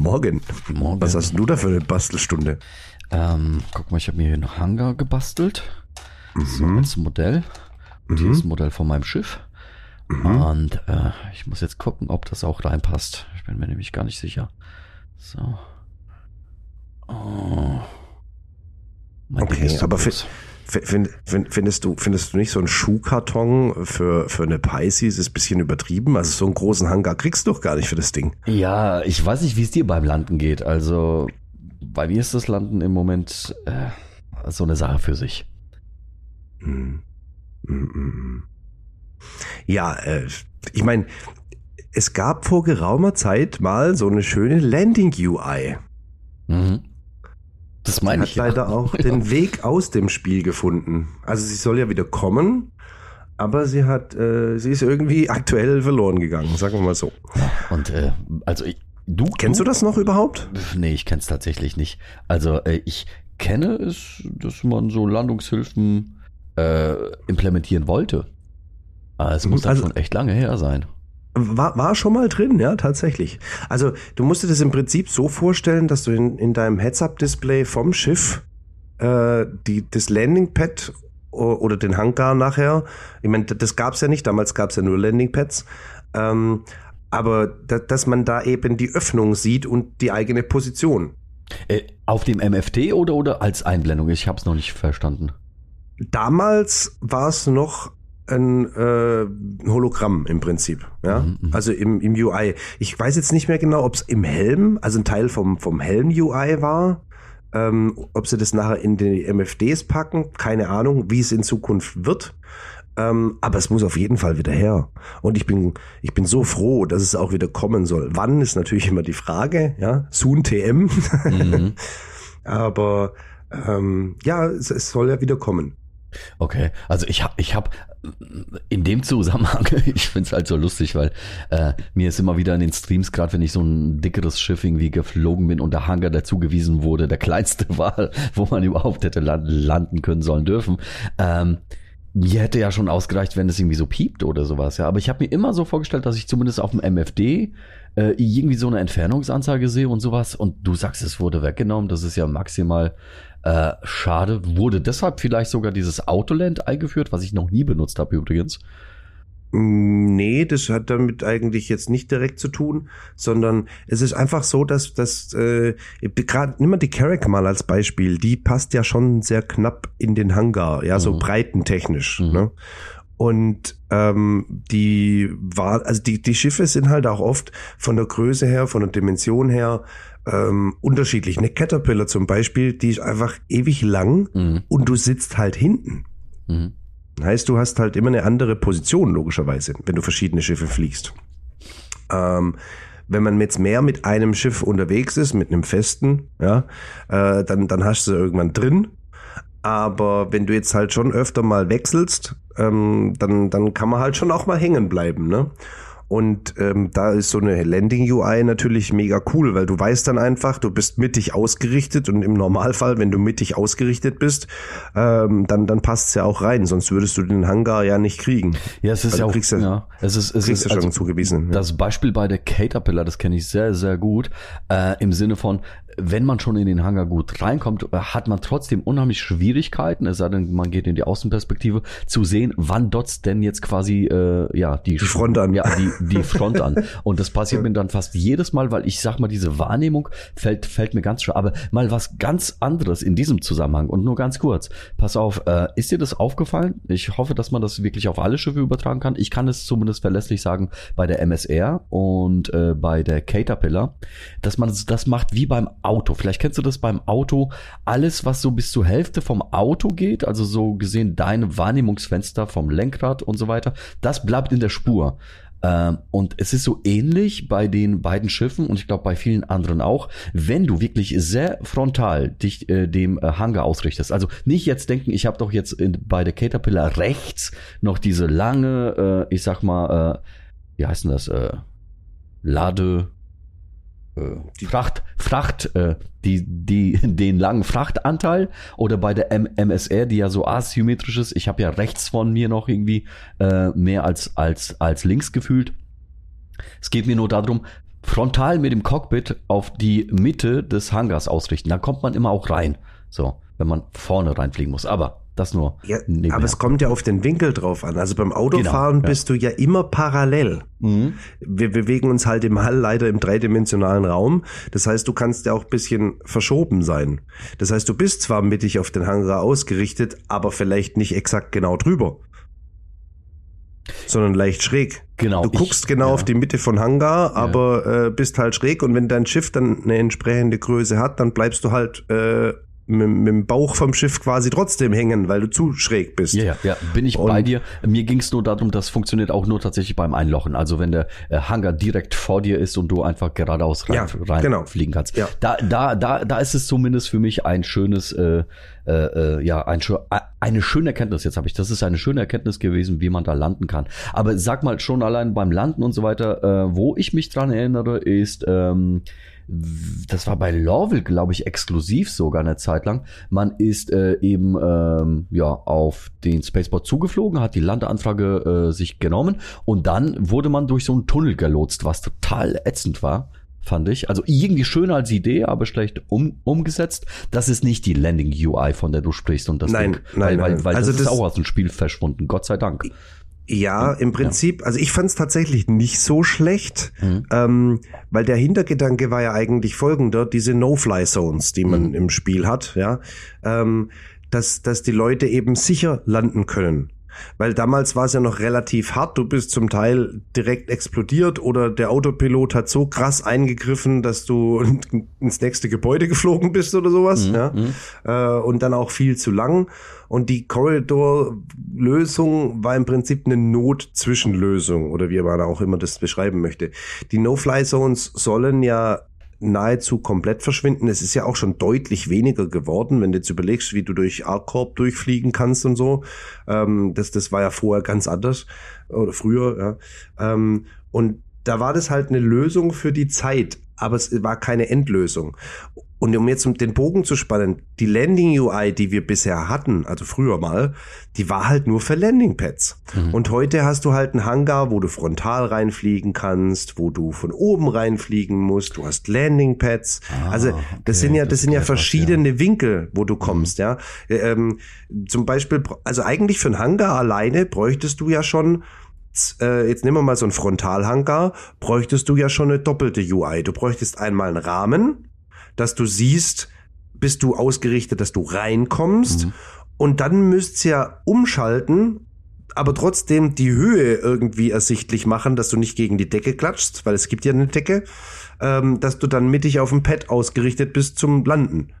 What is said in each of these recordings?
Morgen. Morgen. Was hast du da für eine Bastelstunde? Ähm, guck mal, ich habe mir hier einen Hangar gebastelt. So Mhm. als Modell. Und hier ist ein Modell von meinem Schiff. Mhm. Und äh, ich muss jetzt gucken, ob das auch reinpasst. Ich bin mir nämlich gar nicht sicher. So. Oh. Mein Okay, aber fi- groß. F- Find, find, findest, du, findest du nicht so einen Schuhkarton für, für eine Pisces ist ein bisschen übertrieben? Also so einen großen Hangar kriegst du doch gar nicht für das Ding. Ja, ich weiß nicht, wie es dir beim Landen geht. Also bei mir ist das Landen im Moment äh, so eine Sache für sich. Hm. Hm, hm. Ja, äh, ich meine, es gab vor geraumer Zeit mal so eine schöne Landing-UI. Mhm. Das meine Hat ich. ja. leider auch Ja. den Weg aus dem Spiel gefunden. Also sie soll ja wieder kommen, aber sie hat, äh, sie ist irgendwie aktuell verloren gegangen, sagen wir mal so. Und äh, also ich, du Kennst du das noch überhaupt? Nee, ich kenne es tatsächlich nicht. Also äh, ich kenne es, dass man so Landungshilfen äh, implementieren wollte. Aber es muss dann Also- schon echt lange her sein. War, war schon mal drin, ja, tatsächlich. Also du musst dir das im Prinzip so vorstellen, dass du in, in deinem Heads-Up-Display vom Schiff äh, die, das Landing-Pad oder den Hangar nachher, ich meine, das gab's ja nicht, damals gab's ja nur Landing-Pads, ähm, aber da, dass man da eben die Öffnung sieht und die eigene Position. Äh, auf dem MFT oder, oder als Einblendung? Ich habe es noch nicht verstanden. Damals war es noch ein äh, Hologramm im Prinzip, ja. Mhm, mhm. Also im, im UI. Ich weiß jetzt nicht mehr genau, ob es im Helm, also ein Teil vom, vom Helm-UI war, ähm, ob sie das nachher in die MFDs packen, keine Ahnung, wie es in Zukunft wird. Ähm, aber es muss auf jeden Fall wieder her. Und ich bin, ich bin so froh, dass es auch wieder kommen soll. Wann ist natürlich immer die Frage, ja. Soon TM. Mhm. aber ähm, ja, es, es soll ja wieder kommen. Okay, also ich habe ich hab in dem Zusammenhang, ich find's halt so lustig, weil äh, mir ist immer wieder in den Streams, gerade wenn ich so ein dickeres Schiff irgendwie geflogen bin und der Hangar dazugewiesen wurde, der kleinste war, wo man überhaupt hätte lan- landen können sollen dürfen. Ähm, mir hätte ja schon ausgereicht, wenn es irgendwie so piept oder sowas, ja. Aber ich habe mir immer so vorgestellt, dass ich zumindest auf dem MFD äh, irgendwie so eine Entfernungsanzeige sehe und sowas. Und du sagst, es wurde weggenommen. Das ist ja maximal äh, schade. Wurde deshalb vielleicht sogar dieses Autoland eingeführt, was ich noch nie benutzt habe übrigens. Nee, das hat damit eigentlich jetzt nicht direkt zu tun, sondern es ist einfach so, dass das äh, gerade nimm mal die Carrack mal als Beispiel, die passt ja schon sehr knapp in den Hangar, ja, so Mhm. breitentechnisch. Mhm. Ne? Und ähm, die war, also die, die Schiffe sind halt auch oft von der Größe her, von der Dimension her ähm, unterschiedlich. Eine Caterpillar zum Beispiel, die ist einfach ewig lang Mhm. und du sitzt halt hinten. Mhm. Heißt, du hast halt immer eine andere Position, logischerweise, wenn du verschiedene Schiffe fliegst. Ähm, wenn man jetzt mehr mit einem Schiff unterwegs ist, mit einem festen, ja, äh, dann, dann hast du sie irgendwann drin. Aber wenn du jetzt halt schon öfter mal wechselst, ähm, dann, dann kann man halt schon auch mal hängen bleiben, ne? Und ähm, da ist so eine Landing-UI natürlich mega cool, weil du weißt dann einfach, du bist mittig ausgerichtet und im Normalfall, wenn du mittig ausgerichtet bist, ähm, dann, dann passt's ja auch rein, sonst würdest du den Hangar ja nicht kriegen. Ja, es ist Also ja auch, kriegst du- ja, es ist, es ist du schon also, zugewiesen. Ja. Das Beispiel bei der Caterpillar, das kenne ich sehr, sehr gut, äh, im Sinne von, wenn man schon in den Hangar gut reinkommt, äh, hat man trotzdem unheimlich Schwierigkeiten, es sei denn, man geht in die Außenperspektive, zu sehen, wann dotzt denn jetzt quasi äh, ja die, Die Front an. Ja, die, die Front an. Und das passiert mir dann fast jedes Mal, weil ich sag mal, diese Wahrnehmung fällt, fällt mir ganz schwer. Aber mal was ganz anderes in diesem Zusammenhang und nur ganz kurz. Pass auf, äh, ist dir das aufgefallen? Ich hoffe, dass man das wirklich auf alle Schiffe übertragen kann. Ich kann es zumindest verlässlich sagen bei der MSR und äh, bei der Caterpillar, dass man das macht wie beim Auto. Vielleicht kennst du das beim Auto. Alles, was so bis zur Hälfte vom Auto geht, also so gesehen deine Wahrnehmungsfenster vom Lenkrad und so weiter, das bleibt in der Spur. Ähm, und es ist so ähnlich bei den beiden Schiffen und ich glaube bei vielen anderen auch, wenn du wirklich sehr frontal dich äh, dem äh, Hangar ausrichtest. Also nicht jetzt denken, ich habe doch jetzt in, bei der Caterpillar rechts noch diese lange, äh, ich sag mal, äh, wie heißt denn das, äh, Lade, die Fracht, Fracht, äh, die, die, den langen Frachtanteil oder bei der M MSR, die ja so asymmetrisch ist. Ich habe ja rechts von mir noch irgendwie äh, mehr als, als, als links gefühlt. Es geht mir nur darum, frontal mit dem Cockpit auf die Mitte des Hangars ausrichten. Da kommt man immer auch rein. So, wenn man vorne reinfliegen muss. Aber das nur. Ja, aber es kommt ja auf den Winkel drauf an. Also beim Autofahren genau, ja. bist du ja immer parallel. Mhm. Wir bewegen uns halt im Hall leider im dreidimensionalen Raum. Das heißt, du kannst ja auch bisschen verschoben sein. Das heißt, du bist zwar mittig auf den Hangar ausgerichtet, aber vielleicht nicht exakt genau drüber. Sondern leicht schräg. Genau. Du guckst ich, genau ja. auf die Mitte von Hangar, aber äh, bist halt schräg und wenn dein Schiff dann eine entsprechende Größe hat, dann bleibst du halt äh, mit, mit dem Bauch vom Schiff quasi trotzdem hängen, weil du zu schräg bist. Ja, ja, ja. bin ich und bei dir. Mir ging es nur darum, das funktioniert auch nur tatsächlich beim Einlochen. Also wenn der äh, Hangar direkt vor dir ist und du einfach geradeaus rein, ja, rein genau. fliegen kannst. Ja. Da, da, da, da ist es zumindest für mich ein schönes, äh, äh, äh ja, ein, eine schöne Erkenntnis. Jetzt habe ich, das ist eine schöne Erkenntnis gewesen, wie man da landen kann. Aber sag mal schon allein beim Landen und so weiter, äh, wo ich mich dran erinnere, ist ähm, das war bei Lorville, glaube ich, exklusiv sogar eine Zeit lang. Man ist äh, eben ähm, ja auf den Spaceport zugeflogen, hat die Landeanfrage äh, sich genommen und dann wurde man durch so einen Tunnel gelotst, was total ätzend war fand ich. Also irgendwie schöner als Idee, aber schlecht um, umgesetzt. Das ist nicht die Landing UI, von der du sprichst und das nein, Ding. Nein, weil, nein. weil also das, das ist auch aus dem Spiel verschwunden, Gott sei Dank. Ja, im Prinzip, ja. also ich fand es tatsächlich nicht so schlecht, mhm. ähm, weil der Hintergedanke war ja eigentlich folgender, diese No-Fly-Zones, die man mhm. im Spiel hat, ja, ähm, dass, dass die Leute eben sicher landen können. Weil damals war es ja noch relativ hart. Du bist zum Teil direkt explodiert oder der Autopilot hat so krass eingegriffen, dass du ins nächste Gebäude geflogen bist oder sowas. Mhm. Ja? Mhm. Äh, und dann auch viel zu lang. Und die Corridor-Lösung war im Prinzip eine Not-Zwischenlösung oder wie man auch immer das beschreiben möchte. Die No-Fly-Zones sollen ja nahezu komplett verschwinden. Es ist ja auch schon deutlich weniger geworden, wenn du jetzt überlegst, wie du durch ARCorp durchfliegen kannst und so. Ähm, das, das war ja vorher ganz anders oder früher. Ja. Ähm, und da war das halt eine Lösung für die Zeit, aber es war keine Endlösung. Und um jetzt den Bogen zu spannen, die Landing UI, die wir bisher hatten, also früher mal, die war halt nur für Landing Pads. Mhm. Und heute hast du halt einen Hangar, wo du frontal reinfliegen kannst, wo du von oben reinfliegen musst. Du hast Landing Pads. Ah, also das okay, sind ja, das, das sind ja verschiedene ja. Winkel, wo du kommst, mhm. ja. Ähm, zum Beispiel, also eigentlich für einen Hangar alleine bräuchtest du ja schon äh, jetzt nehmen wir mal so einen Frontalhangar, bräuchtest du ja schon eine doppelte UI. Du bräuchtest einmal einen Rahmen, dass du siehst, bist du ausgerichtet, dass du reinkommst. Mhm. Und dann müsst ihr ja umschalten, aber trotzdem die Höhe irgendwie ersichtlich machen, dass du nicht gegen die Decke klatschst, weil es gibt ja eine Decke, ähm, dass du dann mittig auf dem Pad ausgerichtet bist zum Landen.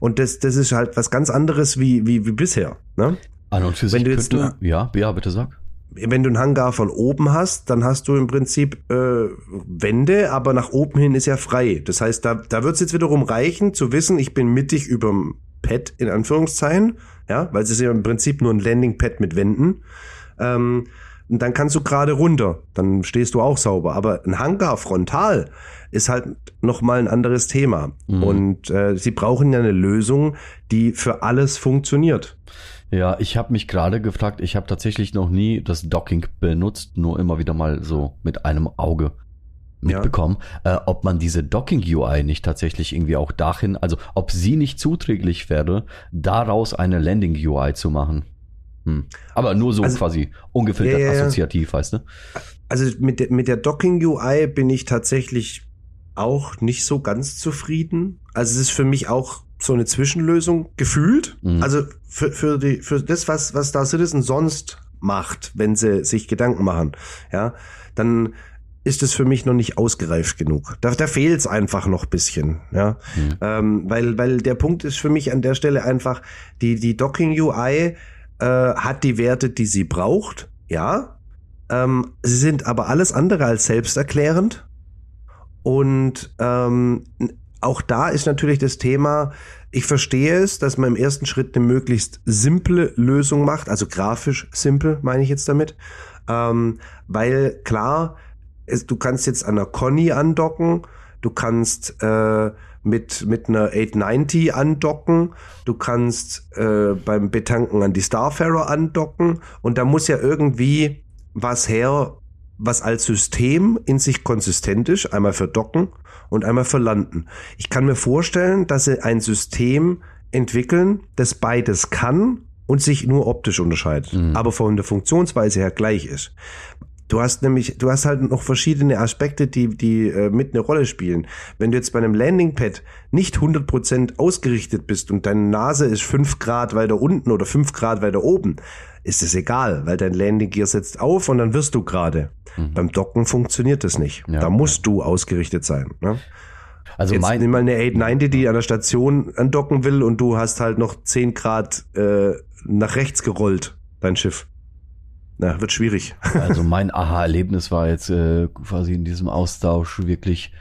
Und das, das ist halt was ganz anderes wie, wie, wie bisher. Ne? An und für sich Wenn du jetzt könnte, ja, ja, bitte sag wenn du einen Hangar von oben hast, dann hast du im Prinzip äh, Wände, aber nach oben hin ist ja frei. Das heißt, da, da wird es jetzt wiederum reichen, zu wissen, ich bin mittig überm Pad in Anführungszeichen, ja, weil es ist ja im Prinzip nur ein Landing-Pad mit Wänden. Ähm, und dann kannst du gerade runter, dann stehst du auch sauber. Aber ein Hangar frontal ist halt noch mal ein anderes Thema. Mhm. Und äh, sie brauchen ja eine Lösung, die für alles funktioniert. Ja, ich habe mich gerade gefragt, ich habe tatsächlich noch nie das Docking benutzt, nur immer wieder mal so mit einem Auge mitbekommen, ja. äh, ob man diese Docking-UI nicht tatsächlich irgendwie auch dahin, also ob sie nicht zuträglich wäre, daraus eine Landing-UI zu machen. Hm. Aber nur so also, quasi ungefiltert ja, ja, assoziativ, weißt du? Also mit der, mit der Docking-UI bin ich tatsächlich auch nicht so ganz zufrieden. Also es ist für mich auch so eine Zwischenlösung gefühlt. Mhm. Also für, für, die, für das, was, was da Citizen sonst macht, wenn sie sich Gedanken machen, ja, dann ist es für mich noch nicht ausgereift genug. Da, da fehlt es einfach noch bisschen, ja. Mhm. Ähm, weil, weil der Punkt ist für mich an der Stelle einfach, die, die Docking UI äh, hat die Werte, die sie braucht, ja. Ähm, sie sind aber alles andere als selbsterklärend. Und ähm, auch da ist natürlich das Thema, ich verstehe es, dass man im ersten Schritt eine möglichst simple Lösung macht, also grafisch simpel meine ich jetzt damit, ähm, weil klar, es, du kannst jetzt an einer Conny andocken, du kannst äh, mit, mit einer 890 andocken, du kannst äh, beim Betanken an die Starfarer andocken und da muss ja irgendwie was her, was als System in sich konsistent ist, einmal für Docken und einmal für Landen. Ich kann mir vorstellen, dass sie ein System entwickeln, das beides kann und sich nur optisch unterscheidet, mhm. aber von der Funktionsweise her gleich ist. Du hast nämlich, du hast halt noch verschiedene Aspekte, die, die äh, mit eine Rolle spielen. Wenn du jetzt bei einem Landingpad nicht 100% ausgerichtet bist und deine Nase ist 5 Grad weiter unten oder 5 Grad weiter oben, ist es egal, weil dein Landing Gear setzt auf und dann wirst du gerade. Mhm. Beim Docken funktioniert das nicht. Ja, da musst ja. du ausgerichtet sein. Ne? Also Jetzt mein, nimm mal eine 890, die an der Station andocken will und du hast halt noch 10 Grad äh, nach rechts gerollt, dein Schiff. Na, wird schwierig. Also mein Aha-Erlebnis war jetzt äh, quasi in diesem Austausch wirklich,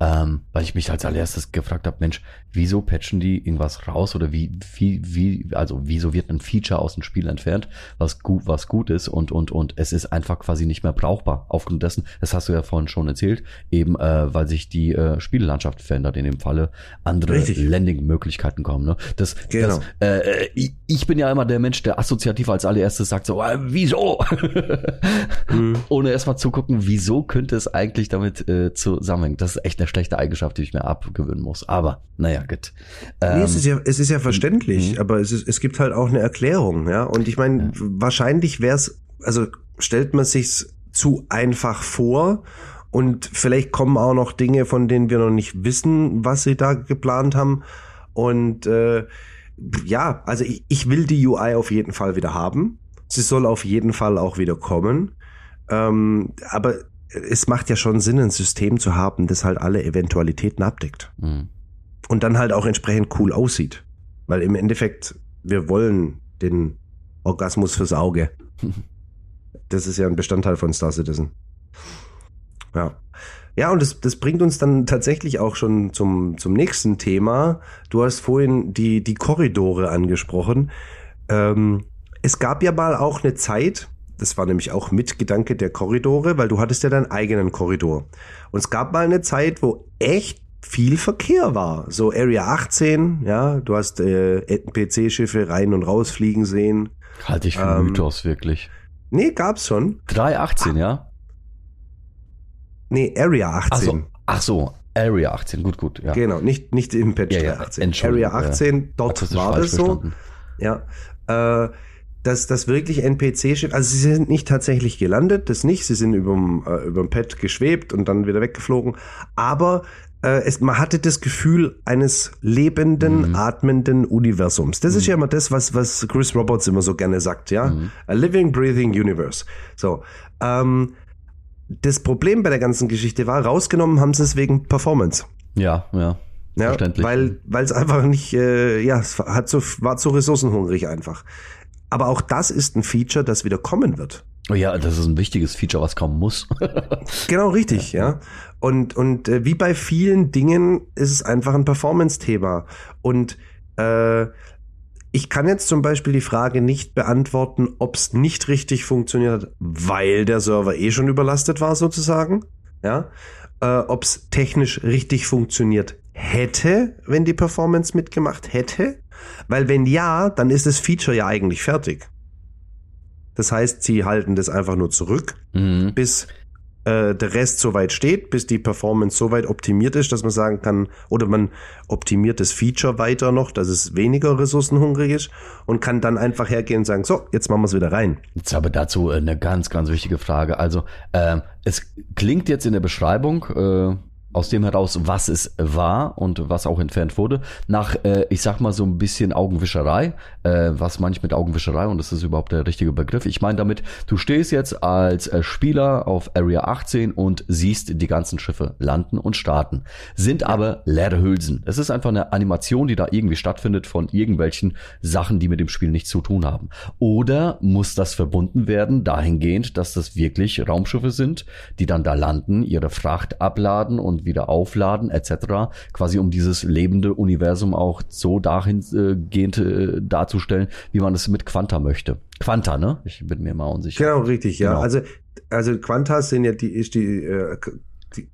ähm, weil ich mich als allererstes gefragt habe, Mensch, wieso patchen die irgendwas raus oder wie, wie, wie, also wieso wird ein Feature aus dem Spiel entfernt, was gut, was gut ist und, und, und es ist einfach quasi nicht mehr brauchbar. Aufgrund dessen, das hast du ja vorhin schon erzählt, eben, äh, weil sich die äh, Spiellandschaft verändert, in dem Falle andere Landing-Möglichkeiten kommen, ne? Das, genau. das äh, ich bin ja immer der Mensch, der assoziativ als allererstes sagt so, äh, wieso? mhm. Ohne erstmal zu gucken, wieso könnte es eigentlich damit äh, zusammenhängen. Das ist echt eine schlechte Eigenschaft, die ich mir abgewöhnen muss. Aber, naja, ja, gut. Ähm, nee, es ist ja, es ist ja verständlich, mhm. aber es, ist, es gibt halt auch eine Erklärung, ja. Und ich meine, ja. wahrscheinlich wäre es, also stellt man sich's zu einfach vor und vielleicht kommen auch noch Dinge, von denen wir noch nicht wissen, was sie da geplant haben. Und äh, ja, also ich, ich will die UI auf jeden Fall wieder haben. Sie soll auf jeden Fall auch wieder kommen. Ähm, aber es macht ja schon Sinn, ein System zu haben, das halt alle Eventualitäten abdeckt. Mhm und dann halt auch entsprechend cool aussieht. Weil im Endeffekt, wir wollen den Orgasmus fürs Auge. Das ist ja ein Bestandteil von Star Citizen. Ja. Ja, und das, das bringt uns dann tatsächlich auch schon zum, zum nächsten Thema. Du hast vorhin die, die Korridore angesprochen. Ähm, es gab ja mal auch eine Zeit, das war nämlich auch Mitgedanke der Korridore, weil du hattest ja deinen eigenen Korridor. Und es gab mal eine Zeit, wo echt viel Verkehr war. So Area 18, ja, du hast äh, PC-Schiffe rein und rausfliegen sehen. Halte ich für ähm, Mythos, wirklich. Nee, gab's schon. 318, ah. ja? Nee, Area 18. Ach so, ach so, Area 18, gut, gut, ja. Genau, nicht, nicht im Patch ja, ja, 18. Area 18, ja. dort war das so. Ja, äh, dass das wirklich NPC-Schiff, also sie sind nicht tatsächlich gelandet, das nicht, sie sind überm, äh, überm Pad geschwebt und dann wieder weggeflogen, aber äh, es, man hatte das Gefühl eines lebenden, mhm. atmenden Universums. Das mhm. ist ja immer das, was, was Chris Roberts immer so gerne sagt, ja. Mhm. A living, breathing universe. So. Ähm, das Problem bei der ganzen Geschichte war, rausgenommen haben sie es wegen Performance. Ja, ja. Ja, weil weil es einfach nicht, äh, ja, es hat so, war zu ressourcenhungrig einfach. Aber auch das ist ein Feature, das wieder kommen wird. Oh ja, das ist ein wichtiges Feature, was kommen muss. genau, richtig, ja. ja. Und, und äh, wie bei vielen Dingen ist es einfach ein Performance-Thema. Und äh, ich kann jetzt zum Beispiel die Frage nicht beantworten, ob es nicht richtig funktioniert hat, weil der Server eh schon überlastet war, sozusagen. Ja. Äh, ob es technisch richtig funktioniert hätte, wenn die Performance mitgemacht hätte. Weil wenn ja, dann ist das Feature ja eigentlich fertig. Das heißt, sie halten das einfach nur zurück, mhm. bis äh, der Rest soweit steht, bis die Performance so weit optimiert ist, dass man sagen kann, oder man optimiert das Feature weiter noch, dass es weniger ressourcenhungrig ist und kann dann einfach hergehen und sagen, so, jetzt machen wir es wieder rein. Jetzt aber dazu eine ganz, ganz wichtige Frage. Also, äh, es klingt jetzt in der Beschreibung, äh, aus dem heraus, was es war und was auch entfernt wurde, nach, äh, ich sag mal so ein bisschen Augenwischerei, äh, was manch mit Augenwischerei und das ist überhaupt der richtige Begriff. Ich meine damit, du stehst jetzt als äh, Spieler auf Area 18 und siehst die ganzen Schiffe landen und starten, sind aber leere Hülsen. Es ist einfach eine Animation, die da irgendwie stattfindet von irgendwelchen Sachen, die mit dem Spiel nichts zu tun haben. Oder muss das verbunden werden dahingehend, dass das wirklich Raumschiffe sind, die dann da landen, ihre Fracht abladen und wieder aufladen etc. Quasi um dieses lebende Universum auch so dahingehend äh, darzustellen, wie man es mit Quanta möchte. Quanta, ne? Ich bin mir mal unsicher. Genau, richtig, ja. Genau. Also, also Quantas sind ja die, ist die, äh,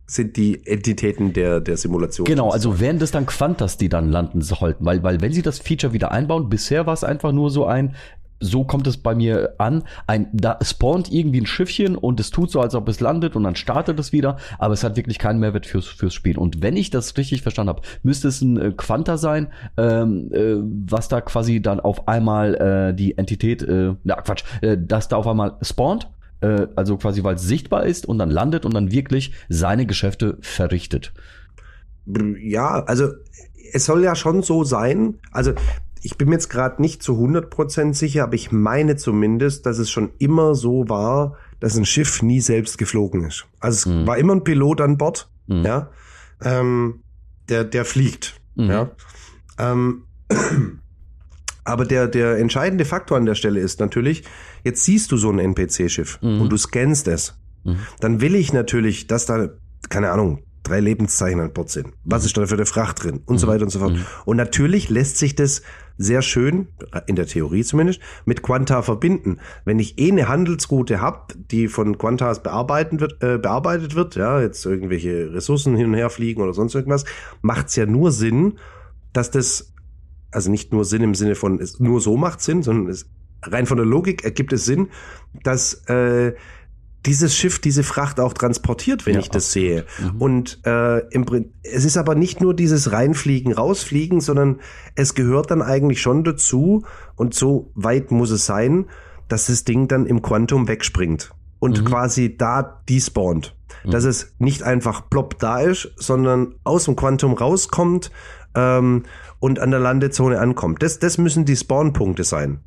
sind die Entitäten der, der Simulation. Genau, also wären das dann Quantas, die dann landen sollten, weil, weil wenn sie das Feature wieder einbauen, bisher war es einfach nur so ein, so kommt es bei mir an, ein, da spawnt irgendwie ein Schiffchen und es tut so, als ob es landet und dann startet es wieder, aber es hat wirklich keinen Mehrwert fürs, fürs Spiel. Und wenn ich das richtig verstanden habe, müsste es ein äh, Quanta sein, ähm, äh, was da quasi dann auf einmal äh, die Entität, äh, na Quatsch, äh, dass da auf einmal spawnt, äh, also quasi weil es sichtbar ist und dann landet und dann wirklich seine Geschäfte verrichtet. Ja, also es soll ja schon so sein. Also ich bin mir jetzt gerade nicht zu 100% sicher, aber ich meine zumindest, dass es schon immer so war, dass ein Schiff nie selbst geflogen ist. Also es Mhm. war immer ein Pilot an Bord, Mhm. ja, ähm, der, der fliegt, Mhm. ja. Ähm, aber der, der entscheidende Faktor an der Stelle ist natürlich, jetzt siehst du so ein NPC-Schiff Mhm. und du scannst es. Mhm. Dann will ich natürlich, dass da, keine Ahnung, drei Lebenszeichen an Bord sind. Was ist da für eine Fracht drin? Und so Mhm. weiter und so fort. Mhm. Und natürlich lässt sich das sehr schön, in der Theorie zumindest, mit Quanta verbinden. Wenn ich eh eine Handelsroute habe, die von Quantas bearbeiten wird, äh, bearbeitet wird, ja, jetzt irgendwelche Ressourcen hin und her fliegen oder sonst irgendwas, macht's ja nur Sinn, dass das, also nicht nur Sinn im Sinne von, es nur so macht Sinn, sondern es, rein von der Logik ergibt es Sinn, dass äh, dieses Schiff diese Fracht auch transportiert, wenn Ja, ich das sehe. Mhm. Und äh, im, es ist aber nicht nur dieses Reinfliegen, Rausfliegen, sondern es gehört dann eigentlich schon dazu, und so weit muss es sein, dass das Ding dann im Quantum wegspringt und Mhm. quasi da despawnt. Dass es nicht einfach plopp da ist, sondern aus dem Quantum rauskommt ähm, und an der Landezone ankommt. Das, das müssen die Spawnpunkte sein.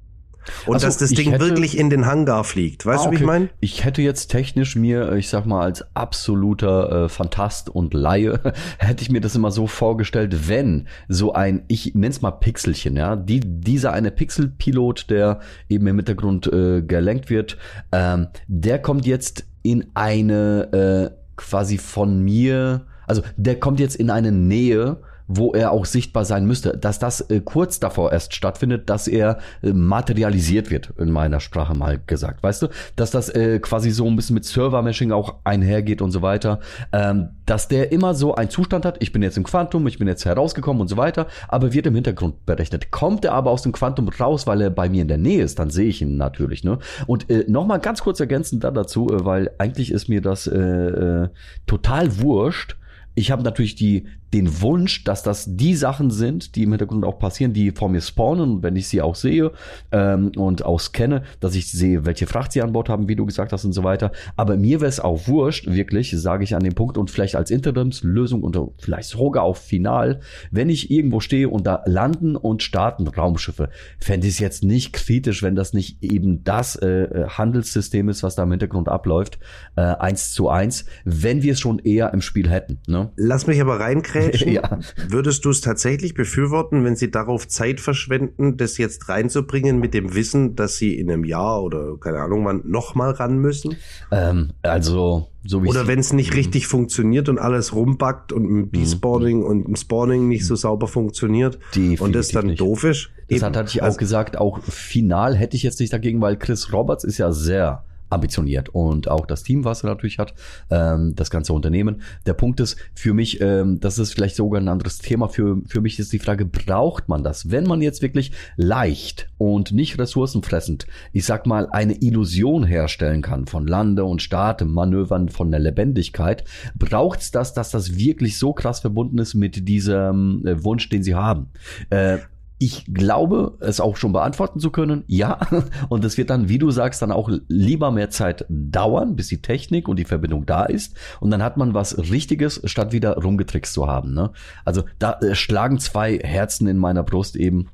Und Also, dass das Ding hätte- wirklich in den Hangar fliegt. Weißt Ah, du, wie ich okay. meine? Ich hätte jetzt technisch mir, ich sag mal, als absoluter äh, Fantast und Laie, hätte ich mir das immer so vorgestellt, wenn so ein, ich nenn's mal Pixelchen, ja, die, dieser eine Pixelpilot, der eben im Hintergrund äh, gelenkt wird, ähm, der kommt jetzt in eine äh, quasi von mir, also der kommt jetzt in eine Nähe, wo er auch sichtbar sein müsste, dass das äh, kurz davor erst stattfindet, dass er äh, materialisiert wird, in meiner Sprache mal gesagt, weißt du, dass das äh, quasi so ein bisschen mit Server-Meshing auch einhergeht und so weiter, ähm, dass der immer so einen Zustand hat, ich bin jetzt im Quantum, ich bin jetzt herausgekommen und so weiter, aber wird im Hintergrund berechnet. Kommt er aber aus dem Quantum raus, weil er bei mir in der Nähe ist, dann sehe ich ihn natürlich, ne? Und äh, nochmal ganz kurz ergänzend da dazu, äh, weil eigentlich ist mir das äh, äh, total wurscht, ich habe natürlich die, den Wunsch, dass das die Sachen sind, die im Hintergrund auch passieren, die vor mir spawnen, wenn ich sie auch sehe ähm, und auch scanne, dass ich sehe, welche Fracht sie an Bord haben, wie du gesagt hast und so weiter. Aber mir wäre es auch wurscht, wirklich, sage ich an dem Punkt und vielleicht als Interimslösung und vielleicht sogar auch final, wenn ich irgendwo stehe und da landen und starten Raumschiffe, fände ich es jetzt nicht kritisch, wenn das nicht eben das äh, Handelssystem ist, was da im Hintergrund abläuft, äh, eins zu eins, wenn wir es schon eher im Spiel hätten. Ne? Lass mich aber reinkrätschen. Ja. Würdest du es tatsächlich befürworten, wenn sie darauf Zeit verschwenden, das jetzt reinzubringen mit dem Wissen, dass sie in einem Jahr oder keine Ahnung wann nochmal ran müssen? Ähm, also, so wie Oder wenn es nicht richtig funktioniert und alles rumbackt und Mhm. im Despawning und im Spawning nicht so sauber funktioniert Definitiv und das dann nicht. doof ist? Das Eben. hat, hatte ich auch Also- gesagt, auch final hätte ich jetzt nicht dagegen, weil Chris Roberts ist ja sehr ambitioniert und auch das Team, was er natürlich hat, ähm, das ganze Unternehmen. Der Punkt ist für mich, ähm, das ist vielleicht sogar ein anderes Thema. Für, für mich ist die Frage, braucht man das? Wenn man jetzt wirklich leicht und nicht ressourcenfressend, ich sag mal, eine Illusion herstellen kann von Lande- und Startmanövern, von der Lebendigkeit, braucht es das, dass das wirklich so krass verbunden ist mit diesem äh, Wunsch, den sie haben? Äh, ich glaube, es auch schon beantworten zu können. Ja. Und es wird dann, wie du sagst, dann auch lieber mehr Zeit dauern, bis die Technik und die Verbindung da ist. Und dann hat man was Richtiges, statt wieder rumgetrickst zu haben. Ne? Also da äh, schlagen zwei Herzen in meiner Brust eben.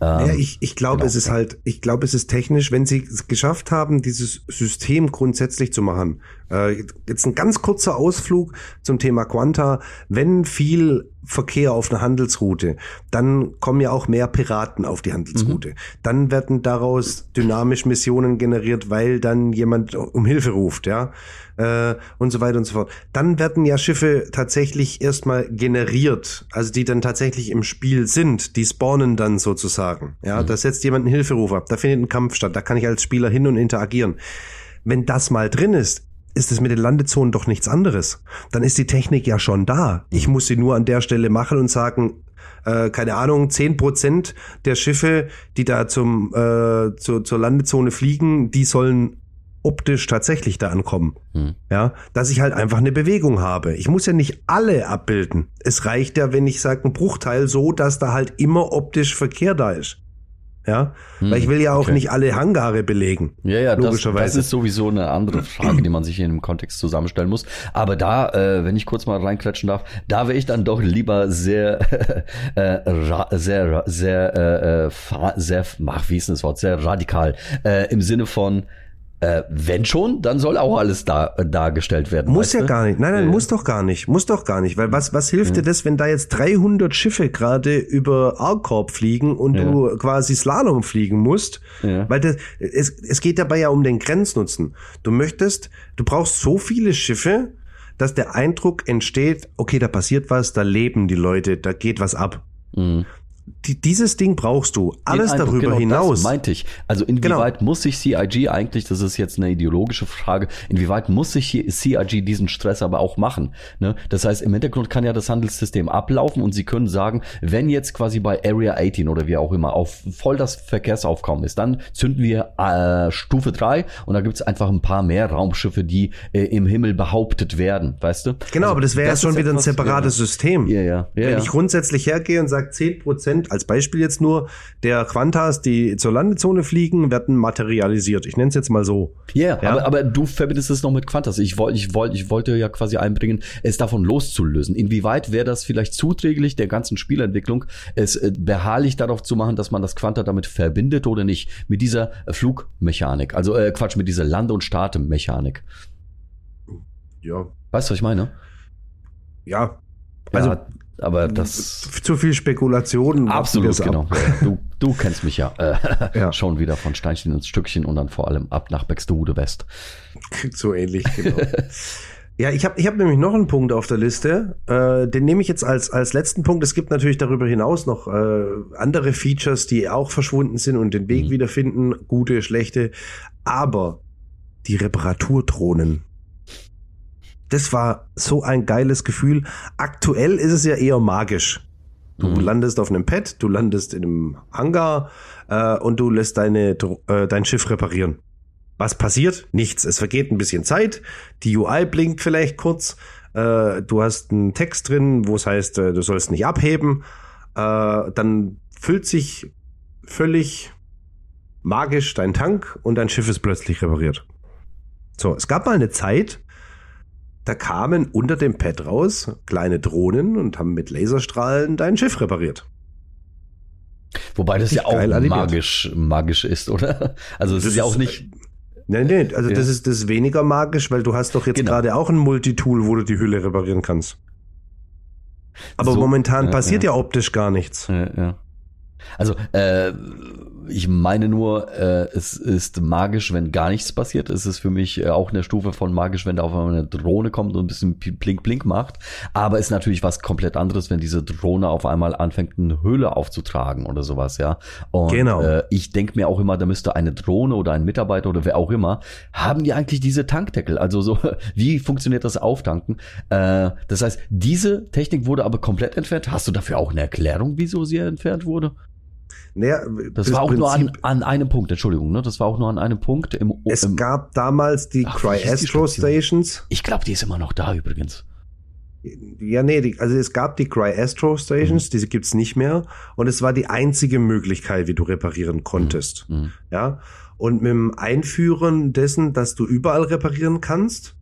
Ähm, ja, ich, ich glaube, genau. es ist halt, ich glaube, es ist technisch, wenn sie es geschafft haben, dieses System grundsätzlich zu machen. Äh, jetzt ein ganz kurzer Ausflug zum Thema Quanta. Wenn viel Verkehr auf einer Handelsroute, dann kommen ja auch mehr Piraten auf die Handelsroute. Mhm. Dann werden daraus dynamisch Missionen generiert, weil dann jemand um Hilfe ruft, ja, äh, und so weiter und so fort. Dann werden ja Schiffe tatsächlich erstmal generiert, also die dann tatsächlich im Spiel sind, die spawnen dann sozusagen, ja. Mhm. Da setzt jemand einen Hilferuf ab, da findet ein Kampf statt, da kann ich als Spieler hin und interagieren. Wenn das mal drin ist, ist es mit den Landezonen doch nichts anderes. Dann ist die Technik ja schon da. Ich muss sie nur an der Stelle machen und sagen, äh, keine Ahnung, zehn Prozent der Schiffe, die da zum, äh, zu, zur Landezone fliegen, die sollen optisch tatsächlich da ankommen. Hm. Ja, dass ich halt einfach eine Bewegung habe. Ich muss ja nicht alle abbilden. Es reicht ja, wenn ich sage, ein Bruchteil so, dass da halt immer optisch Verkehr da ist. Ja, hm, weil ich will ja auch okay. nicht alle Hangare belegen. Ja, ja, logischerweise. Das, das ist sowieso eine andere Frage, die man sich in dem Kontext zusammenstellen muss. Aber da, äh, wenn ich kurz mal reinklatschen darf, da wäre ich dann doch lieber sehr, äh, sehr, sehr, äh, äh sehr, ach, wie ist denn das Wort, sehr radikal äh, im Sinne von äh, wenn schon, dann soll auch alles da, äh, dargestellt werden. Muss ja du? gar nicht. Nein, nein, ja. muss doch gar nicht. Muss doch gar nicht. Weil was, was hilft ja. dir das, wenn da jetzt 300 Schiffe gerade über Arkorb fliegen und ja. du quasi Slalom fliegen musst? Weil das, es, es geht dabei ja um den Grenznutzen. Du möchtest, du brauchst so viele Schiffe, dass der Eindruck entsteht, okay, da passiert was, da leben die Leute, da geht was ab. Mhm die, dieses Ding brauchst du. Alles Eindruck, darüber genau, hinaus. Das meinte ich. Also inwieweit genau. muss sich CIG eigentlich, das ist jetzt eine ideologische Frage, inwieweit muss sich CIG diesen Stress aber auch machen? Ne? Das heißt, im Hintergrund kann ja das Handelssystem ablaufen und sie können sagen, wenn jetzt quasi bei Area 18 oder wie auch immer auf voll das Verkehrsaufkommen ist, dann zünden wir äh, Stufe 3 und da gibt es einfach ein paar mehr Raumschiffe, die äh, im Himmel behauptet werden, weißt du? Genau, also, aber das wäre ja schon wieder ein separates ja. System. Ja, ja. ja wenn ja. ich grundsätzlich hergehe und sage 10 Prozent als Beispiel jetzt nur, der Quantas, die zur Landezone fliegen, werden materialisiert. Ich nenne es jetzt mal so. Yeah, ja, aber, aber du verbindest es noch mit Quantas. Ich wollte, ich wollte, ich wollte ja quasi einbringen, es davon loszulösen. Inwieweit wäre das vielleicht zuträglich der ganzen Spielentwicklung, es äh, beharrlich darauf zu machen, dass man das Quanta damit verbindet oder nicht? Mit dieser Flugmechanik. Also äh, Quatsch, mit dieser Lande- und Startemechanik. Ja. Weißt du, was ich meine? Ja. Also ja, aber das zu viel Spekulationen. Absolut, genau. Du, du kennst mich ja, äh, ja schon wieder von Steinchen ins Stückchen und dann vor allem ab nach Bextehude West. So ähnlich, genau. ja, ich habe ich hab nämlich noch einen Punkt auf der Liste. Äh, den nehme ich jetzt als als letzten Punkt. Es gibt natürlich darüber hinaus noch äh, andere Features, die auch verschwunden sind und den Weg mhm. wiederfinden, gute, schlechte. Aber die Reparaturdrohnen das war so ein geiles Gefühl. Aktuell ist es ja eher magisch. Du mhm. landest auf einem Pad, du landest in einem Hangar äh, und du lässt deine, äh, dein Schiff reparieren. Was passiert? Nichts. Es vergeht ein bisschen Zeit. Die UI blinkt vielleicht kurz. Äh, du hast einen Text drin, wo es heißt, äh, du sollst nicht abheben. Äh, dann füllt sich völlig magisch dein Tank und dein Schiff ist plötzlich repariert. So, es gab mal eine Zeit, da kamen unter dem Pad raus kleine Drohnen und haben mit Laserstrahlen dein Schiff repariert. Wobei das ja auch magisch, magisch ist, oder? Also es ist, ist ja auch nicht. Nein, nein, also ja. das ist das ist weniger magisch, weil du hast doch jetzt genau. gerade auch ein Multitool, wo du die Hülle reparieren kannst. Aber so, momentan ja, passiert ja. ja optisch gar nichts. Ja, ja. Also äh, ich meine nur, äh, es ist magisch, wenn gar nichts passiert. Es ist für mich äh, auch eine Stufe von magisch, wenn da auf einmal eine Drohne kommt und ein bisschen blink blink macht. Aber ist natürlich was komplett anderes, wenn diese Drohne auf einmal anfängt, eine Höhle aufzutragen oder sowas, ja. Und genau. äh, ich denke mir auch immer, da müsste eine Drohne oder ein Mitarbeiter oder wer auch immer, haben die eigentlich diese Tankdeckel? Also so, wie funktioniert das Auftanken? Äh, das heißt, diese Technik wurde aber komplett entfernt. Hast du dafür auch eine Erklärung, wieso sie entfernt wurde? Naja, das war auch Prinzip, nur an, an einem Punkt, Entschuldigung, ne? Das war auch nur an einem Punkt im. Es im, gab damals die Cryastro Stations. Ich glaube, die ist immer noch da übrigens. Ja, nee, die, also es gab die Cry Astro Stations, mhm. diese gibt's nicht mehr. Und es war die einzige Möglichkeit, wie du reparieren konntest. Mhm. mhm. Ja. Und mit dem Einführen dessen, dass du überall reparieren kannst,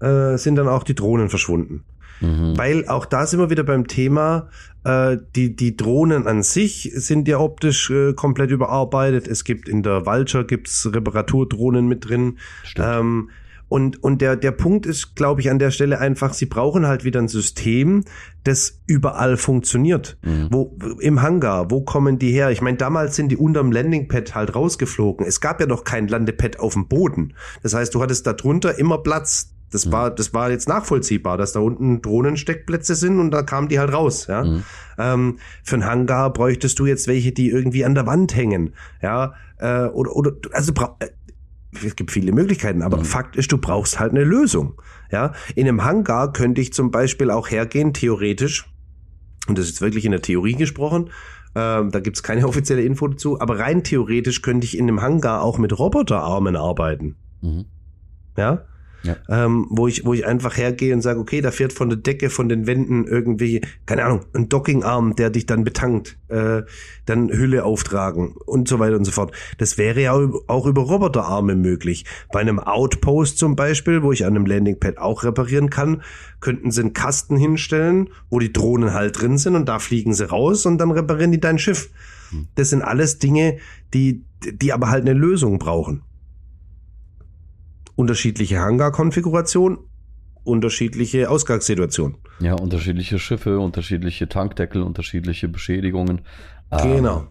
äh, sind dann auch die Drohnen verschwunden. Mhm. Weil auch da sind wir wieder beim Thema, äh, die, die Drohnen an sich sind ja optisch äh, komplett überarbeitet. Es gibt in der Vulture gibt's Reparaturdrohnen mit drin. Ähm, und, und der, der Punkt ist, glaube ich, an der Stelle einfach, sie brauchen halt wieder ein System, das überall funktioniert. Mhm. Wo, im Hangar, wo kommen die her? Ich meine, damals sind die unterm Landingpad halt rausgeflogen. Es gab ja noch kein Landepad auf dem Boden. Das heißt, du hattest da drunter immer Platz. Das mhm. war, das war jetzt nachvollziehbar, dass da unten Drohnensteckplätze sind und da kamen die halt raus, ja. Mhm. Ähm, für einen Hangar bräuchtest du jetzt welche, die irgendwie an der Wand hängen, ja. Äh, oder, oder, also, äh, es gibt viele Möglichkeiten, aber mhm. Fakt ist, du brauchst halt eine Lösung, ja. In einem Hangar könnte ich zum Beispiel auch hergehen, theoretisch, und das ist wirklich in der Theorie gesprochen, ähm, da gibt's keine offizielle Info dazu, aber rein theoretisch könnte ich in einem Hangar auch mit Roboterarmen arbeiten. Mhm. Ja, ja. Ähm, wo ich, wo ich einfach hergehe und sage, okay, da fährt von der Decke, von den Wänden irgendwie, keine Ahnung, ein Dockingarm, der dich dann betankt, äh, dann Hülle auftragen und so weiter und so fort. Das wäre ja auch über Roboterarme möglich. Bei einem Outpost zum Beispiel, wo ich an einem Landingpad auch reparieren kann, könnten sie einen Kasten hinstellen, wo die Drohnen halt drin sind und da fliegen sie raus und dann reparieren die dein Schiff. Hm. Das sind alles Dinge, die, die aber halt eine Lösung brauchen unterschiedliche Hangar-Konfiguration, unterschiedliche Ausgangssituation. Ja, unterschiedliche Schiffe, unterschiedliche Tankdeckel, unterschiedliche Beschädigungen. Genau. Ähm,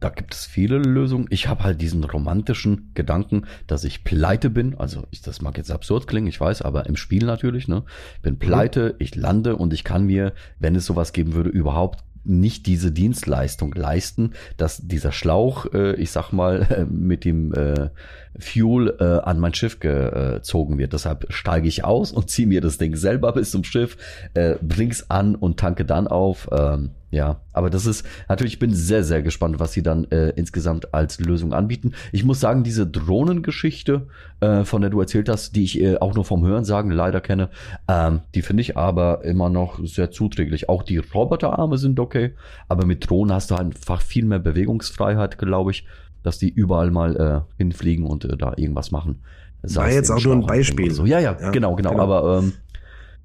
da gibt es viele Lösungen. Ich habe halt diesen romantischen Gedanken, dass ich pleite bin. Also ich, das mag jetzt absurd klingen, ich weiß, aber im Spiel natürlich. Ne, bin pleite, ich lande und ich kann mir, wenn es sowas geben würde, überhaupt nicht diese Dienstleistung leisten, dass dieser Schlauch, äh, ich sag mal, mit dem äh, Fuel äh, an mein Schiff gezogen wird. Deshalb steige ich aus und ziehe mir das Ding selber bis zum Schiff, äh, bring's an und tanke dann auf. Ähm, ja, aber das ist natürlich, ich bin sehr, sehr gespannt, was sie dann äh, insgesamt als Lösung anbieten. Ich muss sagen, diese Drohnengeschichte, äh, von der du erzählt hast, die ich äh, auch nur vom Hören sagen leider kenne, ähm, die finde ich aber immer noch sehr zuträglich. Auch die Roboterarme sind okay, aber mit Drohnen hast du einfach viel mehr Bewegungsfreiheit, glaube ich dass die überall mal äh, hinfliegen und äh, da irgendwas machen. Sei War jetzt auch nur ein Beispiel. So. Ja, ja, ja, genau, genau. genau. Aber ähm,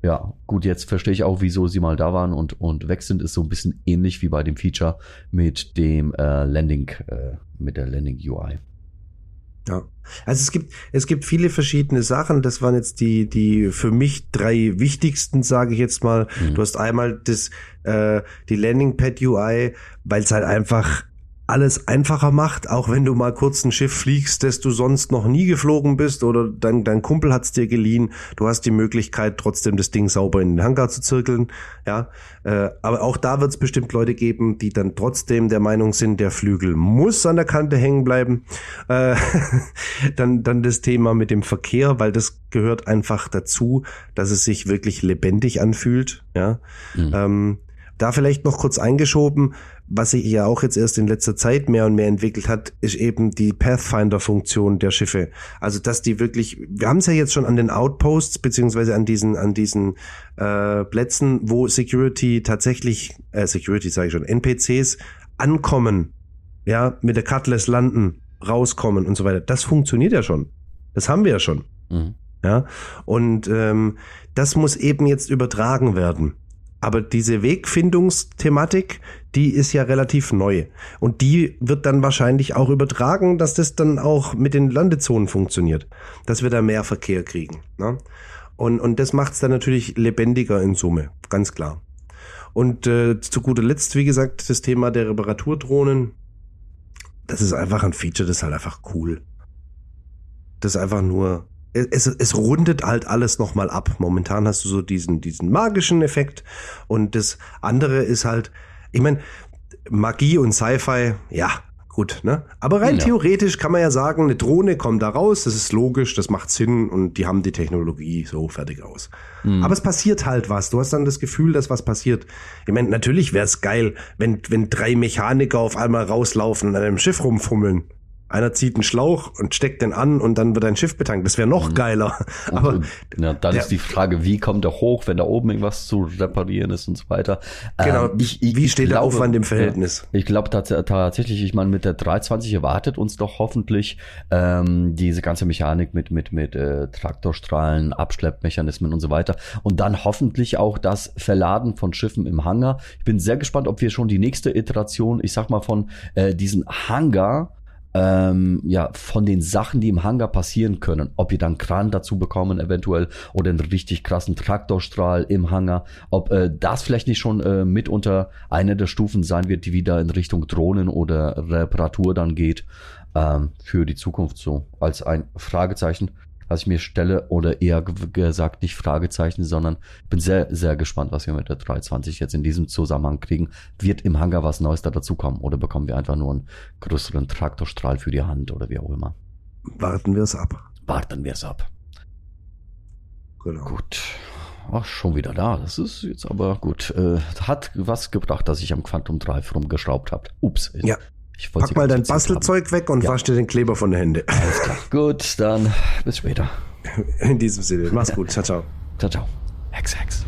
ja, gut, jetzt verstehe ich auch, wieso sie mal da waren und, und weg sind. Ist so ein bisschen ähnlich wie bei dem Feature mit dem äh, Landing, äh, mit der Landing UI. Ja. Also es gibt, es gibt viele verschiedene Sachen. Das waren jetzt die, die für mich drei wichtigsten, sage ich jetzt mal. Mhm. Du hast einmal das, äh, die Landing Pad UI, weil es halt einfach alles einfacher macht, auch wenn du mal kurz ein Schiff fliegst, das du sonst noch nie geflogen bist oder dein, dein Kumpel hat's dir geliehen. Du hast die Möglichkeit, trotzdem das Ding sauber in den Hangar zu zirkeln. Ja, äh, aber auch da wird's bestimmt Leute geben, die dann trotzdem der Meinung sind, der Flügel muss an der Kante hängen bleiben. Äh, dann, dann das Thema mit dem Verkehr, weil das gehört einfach dazu, dass es sich wirklich lebendig anfühlt. Ja. Mhm. Ähm, da vielleicht noch kurz eingeschoben, was sich ja auch jetzt erst in letzter Zeit mehr und mehr entwickelt hat, ist eben die Pathfinder-Funktion der Schiffe. Also dass die wirklich, wir haben es ja jetzt schon an den Outposts beziehungsweise an diesen an diesen äh, Plätzen, wo Security tatsächlich, äh, Security sage ich schon, NPCs ankommen, ja, mit der Cutlass landen, rauskommen und so weiter. Das funktioniert ja schon. Das haben wir ja schon. Mhm. Ja, und ähm, das muss eben jetzt übertragen werden. Aber diese Wegfindungsthematik, die ist ja relativ neu. Und die wird dann wahrscheinlich auch übertragen, dass das dann auch mit den Landezonen funktioniert. Dass wir da mehr Verkehr kriegen. Ne? Und, und das macht es dann natürlich lebendiger in Summe, ganz klar. Und äh, zu guter Letzt, wie gesagt, das Thema der Reparaturdrohnen. Das ist einfach ein Feature, das ist halt einfach cool. Das ist einfach nur es, es rundet halt alles nochmal ab. Momentan hast du so diesen, diesen magischen Effekt und das andere ist halt, ich meine, Magie und Sci-Fi, ja, gut, ne? Aber rein ja. theoretisch kann man ja sagen, eine Drohne kommt da raus, das ist logisch, das macht Sinn und die haben die Technologie so fertig aus. Mhm. Aber es passiert halt was. Du hast dann das Gefühl, dass was passiert. Ich meine, natürlich wäre es geil, wenn, wenn drei Mechaniker auf einmal rauslaufen und an einem Schiff rumfummeln. Einer zieht einen Schlauch und steckt den an und dann wird ein Schiff betankt. Das wäre noch geiler. Aber und, ja, dann der- ist die Frage, wie kommt er hoch, wenn da oben irgendwas zu reparieren ist und so weiter. genau, Ähm, ich, ich, wie ich steht der glaube, Aufwand im Verhältnis? Ja, ich glaube tats tatsächlich, ich meine, mit der 320 erwartet uns doch hoffentlich ähm, diese ganze Mechanik mit mit mit äh, Traktorstrahlen, Abschleppmechanismen und so weiter und dann hoffentlich auch das Verladen von Schiffen im Hangar. Ich bin sehr gespannt, ob wir schon die nächste Iteration, ich sag mal von äh, diesen Hangar ähm, ja, von den Sachen, die im Hangar passieren können, ob wir dann Kran dazu bekommen, eventuell, oder einen richtig krassen Traktorstrahl im Hangar, ob äh, das vielleicht nicht schon äh, mitunter eine der Stufen sein wird, die wieder in Richtung Drohnen oder Reparatur dann geht, ähm, für die Zukunft so, als ein Fragezeichen, was ich mir stelle, oder eher ge- gesagt nicht Fragezeichen, sondern bin sehr, sehr gespannt, was wir mit der 320 jetzt in diesem Zusammenhang kriegen. Wird im Hangar was Neues da dazukommen oder bekommen wir einfach nur einen größeren Traktorstrahl für die Hand oder wie auch immer? Warten wir es ab. Warten wir es ab. Genau. Gut. Ach, schon wieder da. Das ist jetzt aber gut. Äh, hat was gebracht, dass ich am Quantum Drive rumgeschraubt habe. Ups. Ja. Ich Pack mal dein Bastelzeug weg und Ja. wasch dir den Kleber von der Hände. haben. Alles klar. Gut, dann bis später. In diesem Sinne. Mach's gut. Ciao, ciao. Ciao, ciao. Hex, Hex.